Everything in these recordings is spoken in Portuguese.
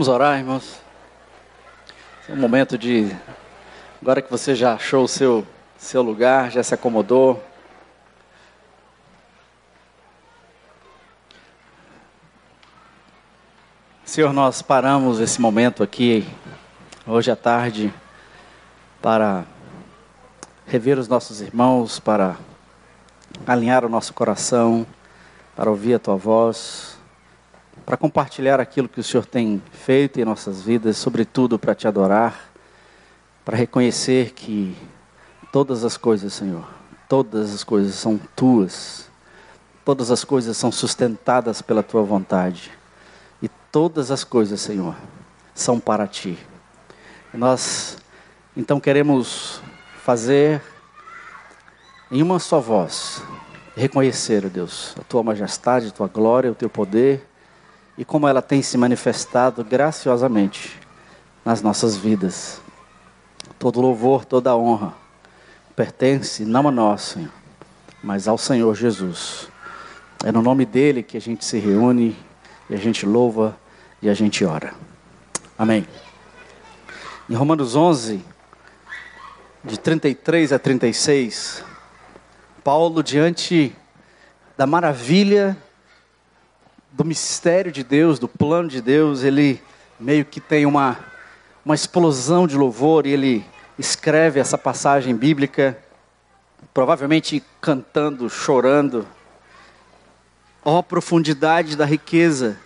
Vamos orar, irmãos. É um momento de. Agora que você já achou o seu, seu lugar, já se acomodou. Senhor, nós paramos esse momento aqui, hoje à tarde, para rever os nossos irmãos, para alinhar o nosso coração, para ouvir a tua voz para compartilhar aquilo que o Senhor tem feito em nossas vidas, sobretudo para te adorar, para reconhecer que todas as coisas, Senhor, todas as coisas são tuas, todas as coisas são sustentadas pela tua vontade, e todas as coisas, Senhor, são para ti. E nós, então, queremos fazer em uma só voz, reconhecer, Deus, a tua majestade, a tua glória, o teu poder e como ela tem se manifestado graciosamente nas nossas vidas. Todo louvor, toda honra pertence não a nós, Senhor, mas ao Senhor Jesus. É no nome dele que a gente se reúne e a gente louva e a gente ora. Amém. Em Romanos 11, de 33 a 36, Paulo, diante da maravilha do mistério de Deus, do plano de Deus, ele meio que tem uma, uma explosão de louvor e ele escreve essa passagem bíblica, provavelmente cantando, chorando. Ó oh, profundidade da riqueza,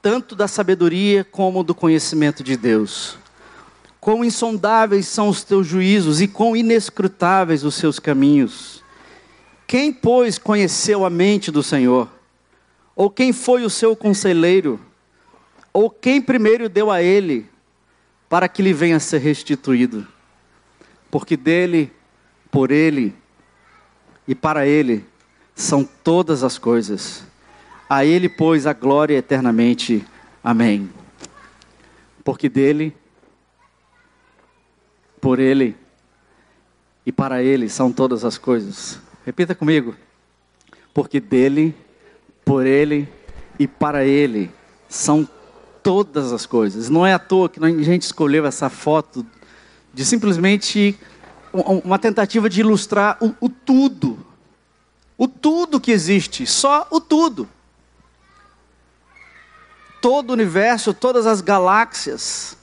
tanto da sabedoria como do conhecimento de Deus. Quão insondáveis são os teus juízos e quão inescrutáveis os seus caminhos. Quem, pois, conheceu a mente do Senhor? Ou quem foi o seu conselheiro? Ou quem primeiro deu a ele para que lhe venha a ser restituído? Porque dele, por ele e para ele são todas as coisas. A ele, pois, a glória eternamente. Amém. Porque dele, por ele e para ele são todas as coisas. Repita comigo. Porque dele, por Ele e para Ele são todas as coisas. Não é à toa que a gente escolheu essa foto de simplesmente uma tentativa de ilustrar o, o tudo. O tudo que existe, só o tudo. Todo o universo, todas as galáxias,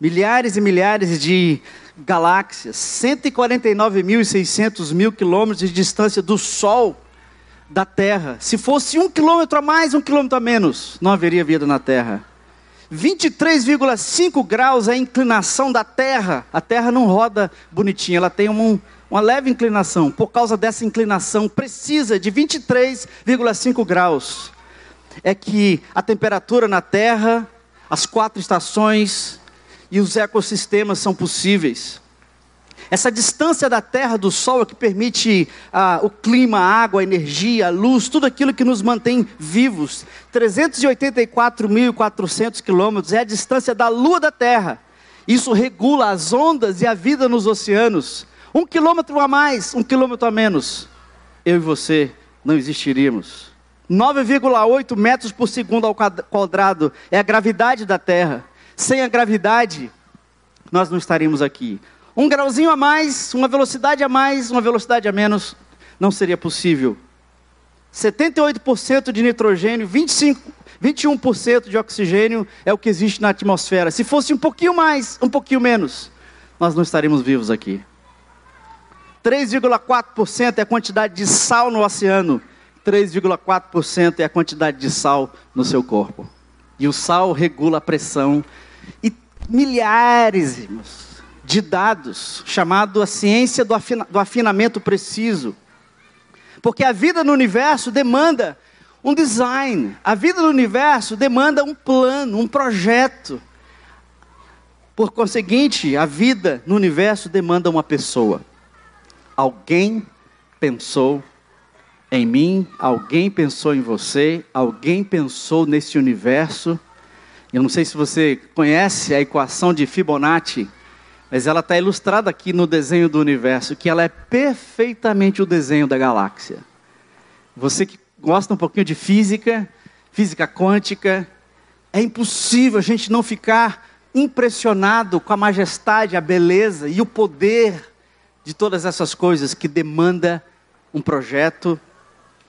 milhares e milhares de galáxias, 149.600 mil quilômetros de distância do Sol da terra. Se fosse um quilômetro a mais, um quilômetro a menos, não haveria vida na terra. 23,5 graus é a inclinação da terra. A terra não roda bonitinha, ela tem uma, uma leve inclinação. Por causa dessa inclinação precisa de 23,5 graus, é que a temperatura na terra, as quatro estações e os ecossistemas são possíveis. Essa distância da Terra do Sol é que permite ah, o clima, a água, a energia, a luz, tudo aquilo que nos mantém vivos. 384.400 quilômetros é a distância da Lua da Terra. Isso regula as ondas e a vida nos oceanos. Um quilômetro a mais, um quilômetro a menos, eu e você não existiríamos. 9,8 metros por segundo ao quadrado é a gravidade da Terra. Sem a gravidade, nós não estaríamos aqui. Um grauzinho a mais, uma velocidade a mais, uma velocidade a menos, não seria possível. 78% de nitrogênio, 25, 21% de oxigênio é o que existe na atmosfera. Se fosse um pouquinho mais, um pouquinho menos, nós não estaríamos vivos aqui. 3,4% é a quantidade de sal no oceano. 3,4% é a quantidade de sal no seu corpo. E o sal regula a pressão. E milhares, irmãos, de dados, chamado a ciência do, afina, do afinamento preciso. Porque a vida no universo demanda um design, a vida no universo demanda um plano, um projeto. Por conseguinte, a vida no universo demanda uma pessoa. Alguém pensou em mim, alguém pensou em você, alguém pensou nesse universo. Eu não sei se você conhece a equação de Fibonacci, mas ela está ilustrada aqui no desenho do universo, que ela é perfeitamente o desenho da galáxia. Você que gosta um pouquinho de física, física quântica, É impossível a gente não ficar impressionado com a majestade, a beleza e o poder de todas essas coisas que demanda um projeto,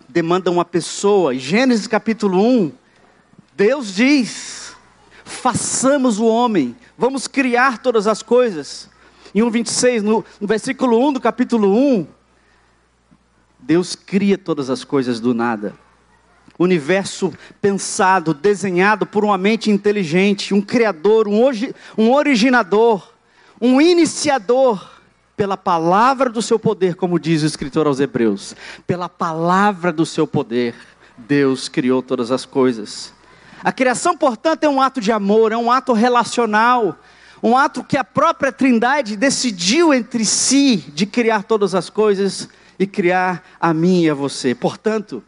demanda uma pessoa. Gênesis capítulo 1, Deus diz: façamos o homem, vamos criar todas as coisas. Em 1,26, no, no versículo 1 do capítulo 1, Deus cria todas as coisas do nada. Universo pensado, desenhado por uma mente inteligente, um criador, um, um originador, um iniciador, pela palavra do seu poder, como diz o escritor aos Hebreus, pela palavra do seu poder, Deus criou todas as coisas. A criação, portanto, é um ato de amor, é um ato relacional, um ato que a própria Trindade decidiu entre si de criar todas as coisas e criar a mim e a você. Portanto,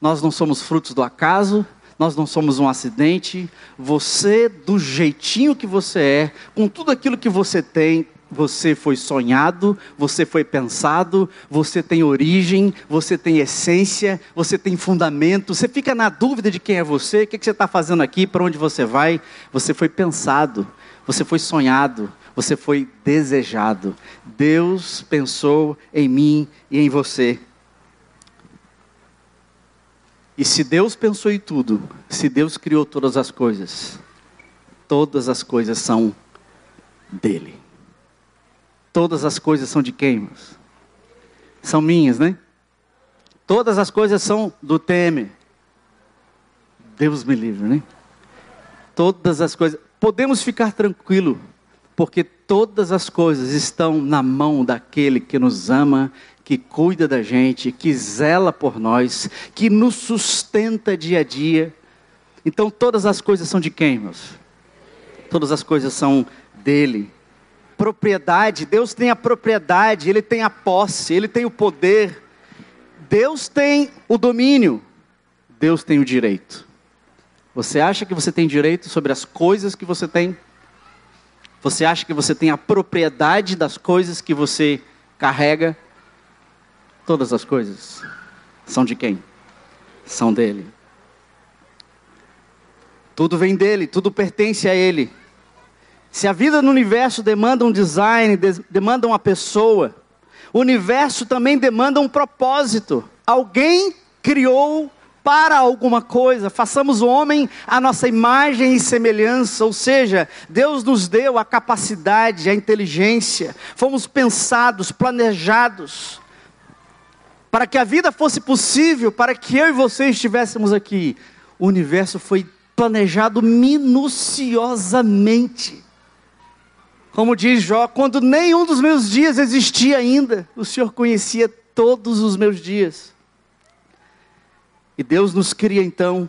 nós não somos frutos do acaso, nós não somos um acidente. Você, do jeitinho que você é, com tudo aquilo que você tem, você foi sonhado, você foi pensado, você tem origem, você tem essência, você tem fundamento. Você fica na dúvida de quem é você, o que, você está fazendo aqui, para onde você vai. Você foi pensado, você foi sonhado, você foi desejado. Deus pensou em mim e em você. E se Deus pensou em tudo, se Deus criou todas as coisas, todas as coisas são dele. Todas as coisas são de quem? São minhas, né? Todas as coisas são do Temer. Deus me livre, né? Todas as coisas. Podemos ficar tranquilo, porque todas as coisas estão na mão daquele que nos ama, que cuida da gente, que zela por nós, que nos sustenta dia a dia. Então todas as coisas são de quem, meus? Todas as coisas são dele propriedade, Deus tem a propriedade, Ele tem a posse, Ele tem o poder, Deus tem o domínio, Deus tem o direito. Você acha que você tem direito sobre as coisas que você tem? Você acha que você tem a propriedade das coisas que você carrega? Todas as coisas são de quem? São dele. Tudo vem dele, tudo pertence a ele. Se a vida no universo demanda um design, demanda uma pessoa, o universo também demanda um propósito. Alguém criou para alguma coisa, façamos o homem a nossa imagem e semelhança, ou seja, Deus nos deu a capacidade, a inteligência, fomos pensados, planejados, para que a vida fosse possível, para que eu e você estivéssemos aqui. O universo foi planejado minuciosamente. Como diz Jó, quando nenhum dos meus dias existia ainda, o Senhor conhecia todos os meus dias. E Deus nos cria então,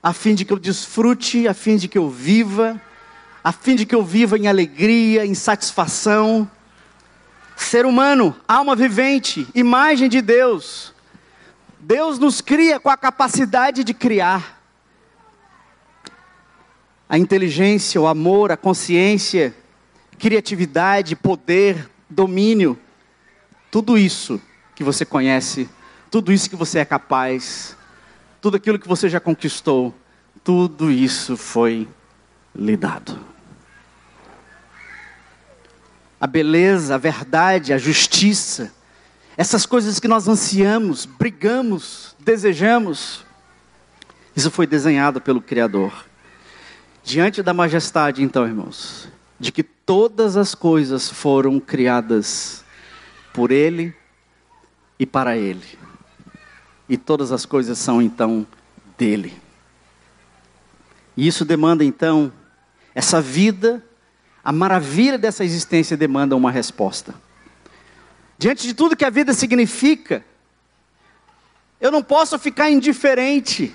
a fim de que eu desfrute, a fim de que eu viva, a fim de que eu viva em alegria, em satisfação. Ser humano, alma vivente, imagem de Deus. Deus nos cria com a capacidade de criar a inteligência, o amor, a consciência, criatividade, poder, domínio, tudo isso que você conhece, tudo isso que você é capaz, tudo aquilo que você já conquistou, tudo isso foi lhe dado. A beleza, a verdade, a justiça, essas coisas que nós ansiamos, brigamos, desejamos, isso foi desenhado pelo Criador. Diante da majestade, então, irmãos, de que todas as coisas foram criadas por Ele e para Ele, e todas as coisas são então dele. E isso demanda então, essa vida, a maravilha dessa existência demanda uma resposta. Diante de tudo que a vida significa, eu não posso ficar indiferente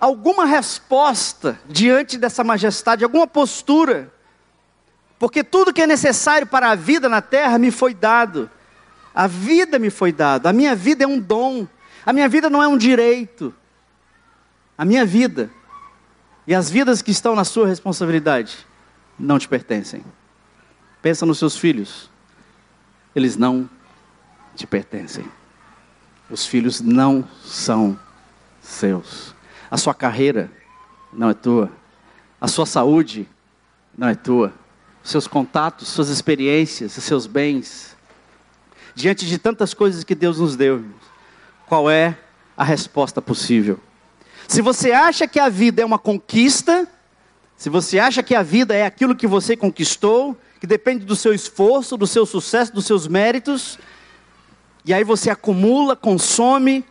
alguma resposta diante dessa majestade, alguma postura, porque tudo que é necessário para a vida na terra me foi dado. A vida me foi dada, a minha vida é um dom, a minha vida não é um direito. A minha vida e as vidas que estão na sua responsabilidade não te pertencem. Pensa nos seus filhos, eles não te pertencem. Os filhos não são seus a sua carreira não é tua. A sua saúde não é tua. Seus contatos, suas experiências, seus bens. Diante de tantas coisas que Deus nos deu, qual é a resposta possível? Se você acha que a vida é uma conquista, se você acha que a vida é aquilo que você conquistou, que depende do seu esforço, do seu sucesso, dos seus méritos, e aí você acumula, consome,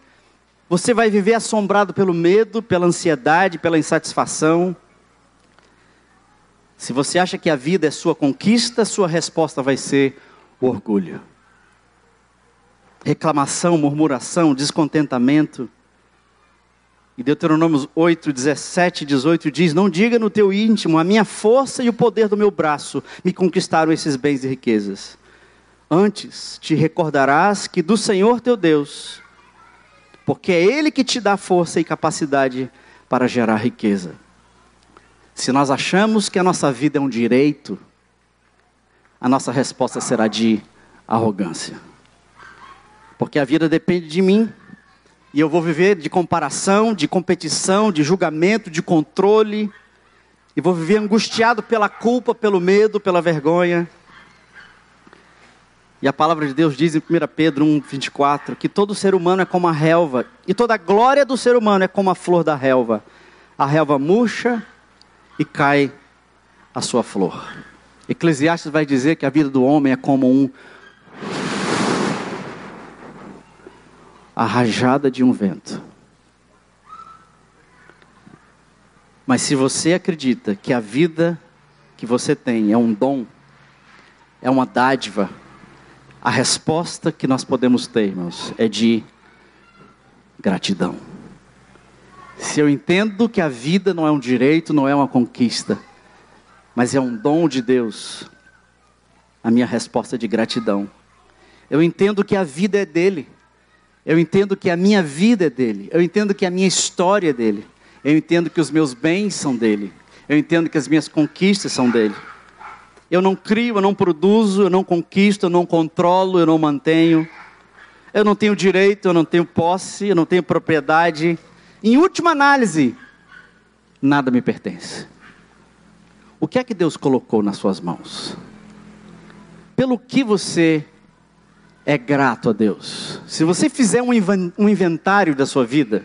você vai viver assombrado pelo medo, pela ansiedade, pela insatisfação. Se você acha que a vida é sua conquista, sua resposta vai ser o orgulho. Reclamação, murmuração, descontentamento. E Deuteronômio 8, 17 e 18 diz: Não diga no teu íntimo, a minha força e o poder do meu braço me conquistaram esses bens e riquezas. Antes te recordarás que do Senhor teu Deus, porque é Ele que te dá força e capacidade para gerar riqueza. Se nós achamos que a nossa vida é um direito, a nossa resposta será de arrogância. Porque a vida depende de mim, e eu vou viver de comparação, de competição, de julgamento, de controle, e vou viver angustiado pela culpa, pelo medo, pela vergonha. E a palavra de Deus diz em 1 Pedro 1, 24, que todo ser humano é como a relva, e toda a glória do ser humano é como a flor da relva. A relva murcha e cai a sua flor. Eclesiastes vai dizer que a vida do homem é como um a rajada de um vento. Mas se você acredita que a vida que você tem é um dom, é uma dádiva, a resposta que nós podemos ter, irmãos, é de gratidão. Se eu entendo que a vida não é um direito, não é uma conquista, mas é um dom de Deus, a minha resposta é de gratidão. Eu entendo que a vida é dele. Eu entendo que a minha vida é dele. Eu entendo que a minha história é dele. Eu entendo que os meus bens são dele. Eu entendo que as minhas conquistas são dele. Eu não crio, eu não produzo, eu não conquisto, eu não controlo, eu não mantenho. Eu não tenho direito, eu não tenho posse, eu não tenho propriedade. Em última análise, nada me pertence. O que é que Deus colocou nas suas mãos? Pelo que você é grato a Deus? Se você fizer um inventário da sua vida,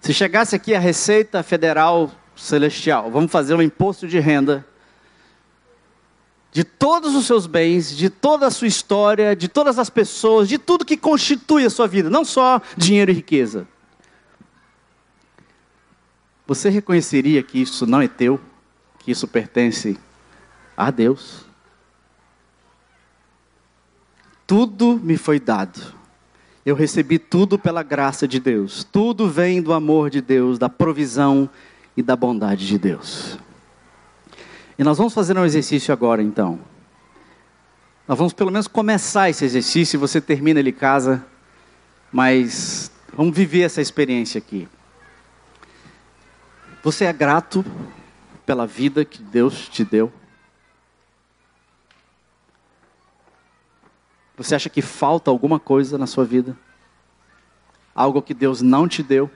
se chegasse aqui a Receita Federal Celestial, vamos fazer um imposto de renda de todos os seus bens, de toda a sua história, de todas as pessoas, de tudo que constitui a sua vida, não só dinheiro e riqueza. Você reconheceria que isso não é teu, que isso pertence a Deus? Tudo me foi dado. Eu recebi tudo pela graça de Deus. Tudo vem do amor de Deus, da provisão e da bondade de Deus. E nós vamos fazer um exercício agora, então. Nós vamos pelo menos começar esse exercício, você termina ele em casa, mas vamos viver essa experiência aqui. Você é grato pela vida que Deus te deu? Você acha que falta alguma coisa na sua vida? Algo que Deus não te deu?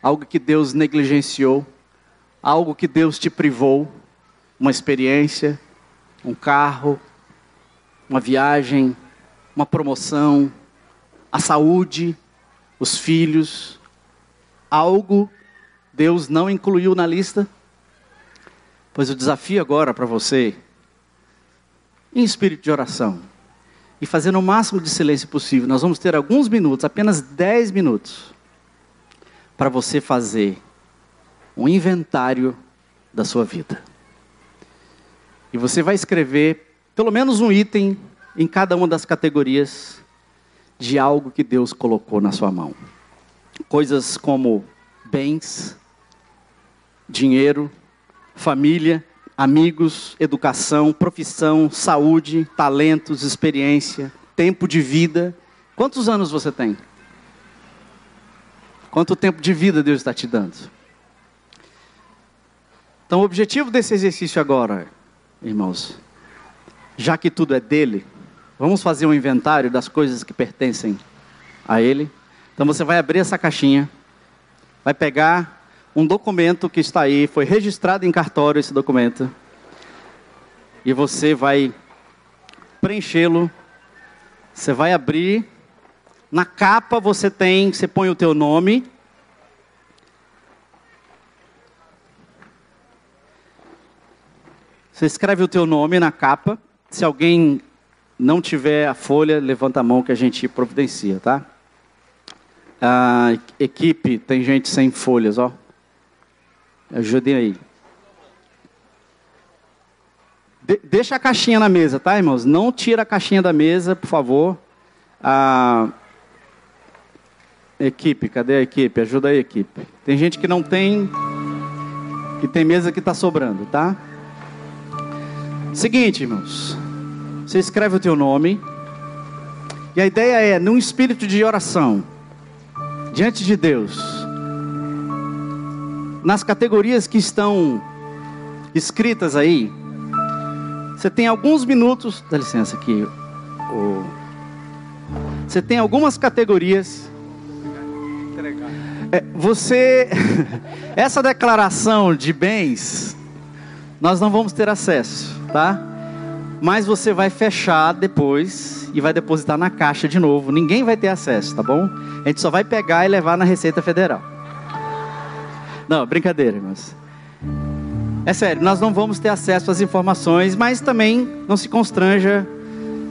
Algo que Deus negligenciou? Algo que Deus te privou? Uma experiência? Um carro? Uma viagem? Uma promoção? A saúde? Os filhos? Algo Deus não incluiu na lista? Pois o desafio agora para você, em espírito de oração, e fazendo o máximo de silêncio possível, nós vamos ter alguns minutos, apenas 10 minutos, para você fazer um inventário da sua vida. E você vai escrever pelo menos um item em cada uma das categorias de algo que Deus colocou na sua mão. Coisas como bens, dinheiro, família, amigos, educação, profissão, saúde, talentos, experiência, tempo de vida. Quantos anos você tem? Quanto tempo de vida Deus está te dando? Então, o objetivo desse exercício agora, irmãos, já que tudo é dele, vamos fazer um inventário das coisas que pertencem a ele. Então, você vai abrir essa caixinha, vai pegar um documento que está aí, foi registrado em cartório esse documento. E você vai preenchê-lo. Você vai abrir. Na capa você tem, você põe o teu nome. Você escreve o teu nome na capa. Se alguém não tiver a folha, levanta a mão que a gente providencia, tá? Equipe, tem gente sem folhas, ó. Ajudem aí. De deixa a caixinha na mesa, tá, irmãos? Não tira a caixinha da mesa, por favor. Equipe, cadê a equipe? Ajuda aí, equipe. Tem gente que não tem, que tem mesa que está sobrando, tá? Seguinte, irmãos. Você escreve o teu nome. E a ideia é, num espírito de oração, diante de Deus, nas categorias que estão escritas aí, você tem alguns minutos, dá licença aqui, você tem algumas categorias. É, você, essa declaração de bens, nós não vamos ter acesso, tá? Mas você vai fechar depois e vai depositar na caixa de novo. Ninguém vai ter acesso, tá bom? A gente só vai pegar e levar na Receita Federal. Não, brincadeira, irmãos. É sério, nós não vamos ter acesso às informações, mas também não se constranja.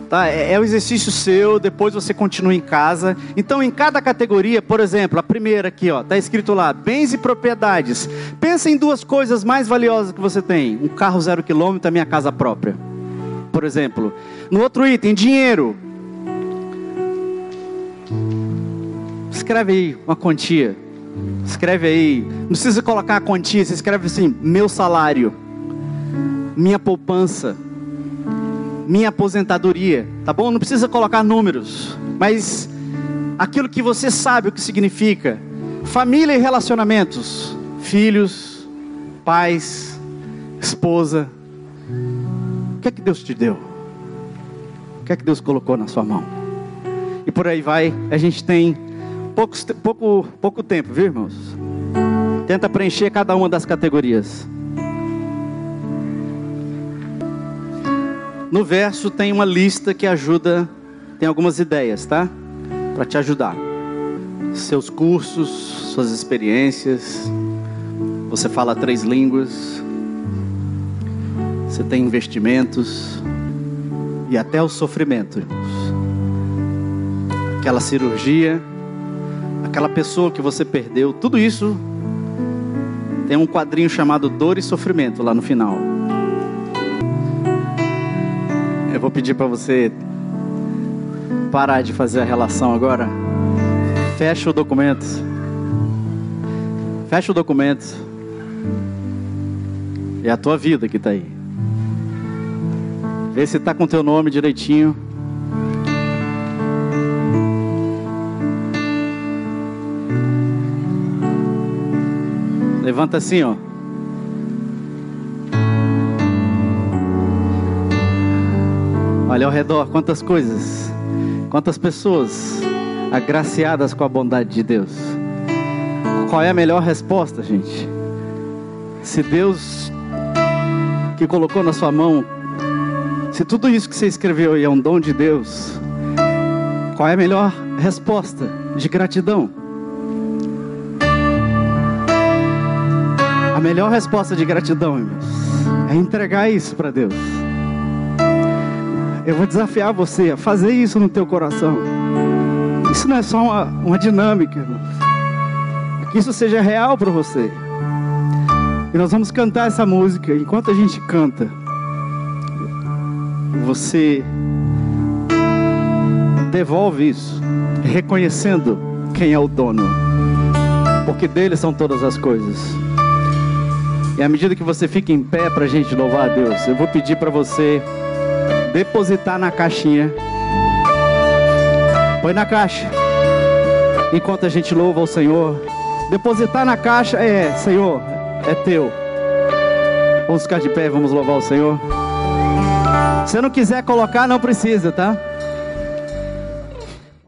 Tá? É, é o exercício seu, depois você continua em casa. Então, em cada categoria, por exemplo, a primeira aqui, ó, tá escrito lá, bens e propriedades. Pensa em duas coisas mais valiosas que você tem: um carro zero quilômetro, a minha casa própria por exemplo. No outro item, dinheiro. Escreve aí uma quantia. Escreve aí. Não precisa colocar a quantia, você escreve assim: meu salário, minha poupança, minha aposentadoria. Tá bom? Não precisa colocar números, mas aquilo que você sabe o que significa. Família e relacionamentos. Filhos, pais, esposa, o que é que Deus te deu? O que é que Deus colocou na sua mão? E por aí vai. A gente tem poucos, pouco, pouco tempo, viu, irmãos? Tenta preencher cada uma das categorias. No verso tem uma lista que ajuda, tem algumas ideias, tá? Para te ajudar. Seus cursos, suas experiências. Você fala três línguas você tem investimentos e até o sofrimento. Aquela cirurgia, aquela pessoa que você perdeu, tudo isso tem um quadrinho chamado Dor e Sofrimento lá no final. Vou pedir para você parar de fazer a relação agora. Fecha o documento. Fecha o documento. É a tua vida que está aí. Vê se está com teu nome direitinho. Levanta assim, ó. Olha ao redor, quantas coisas, quantas pessoas agraciadas com a bondade de Deus. Qual é a melhor resposta, gente? Se Deus que colocou na sua mão se tudo isso que você escreveu aí é um dom de Deus, qual é a melhor resposta de gratidão? A melhor resposta de gratidão, irmãos, é entregar isso para Deus. Eu vou desafiar você a fazer isso no teu coração. Isso não é só uma, uma dinâmica, irmãos. Que isso seja real para você. E nós vamos cantar essa música. Enquanto a gente canta, você devolve isso, reconhecendo quem é o dono, porque dele são todas as coisas. E à medida que você fica em pé para a gente louvar a Deus, eu vou pedir para você depositar na caixinha. Põe na caixa. Enquanto a gente louva o Senhor, depositar na caixa é, Senhor, é teu. Vamos ficar de pé, vamos louvar o Senhor. Se não quiser colocar, não precisa, tá?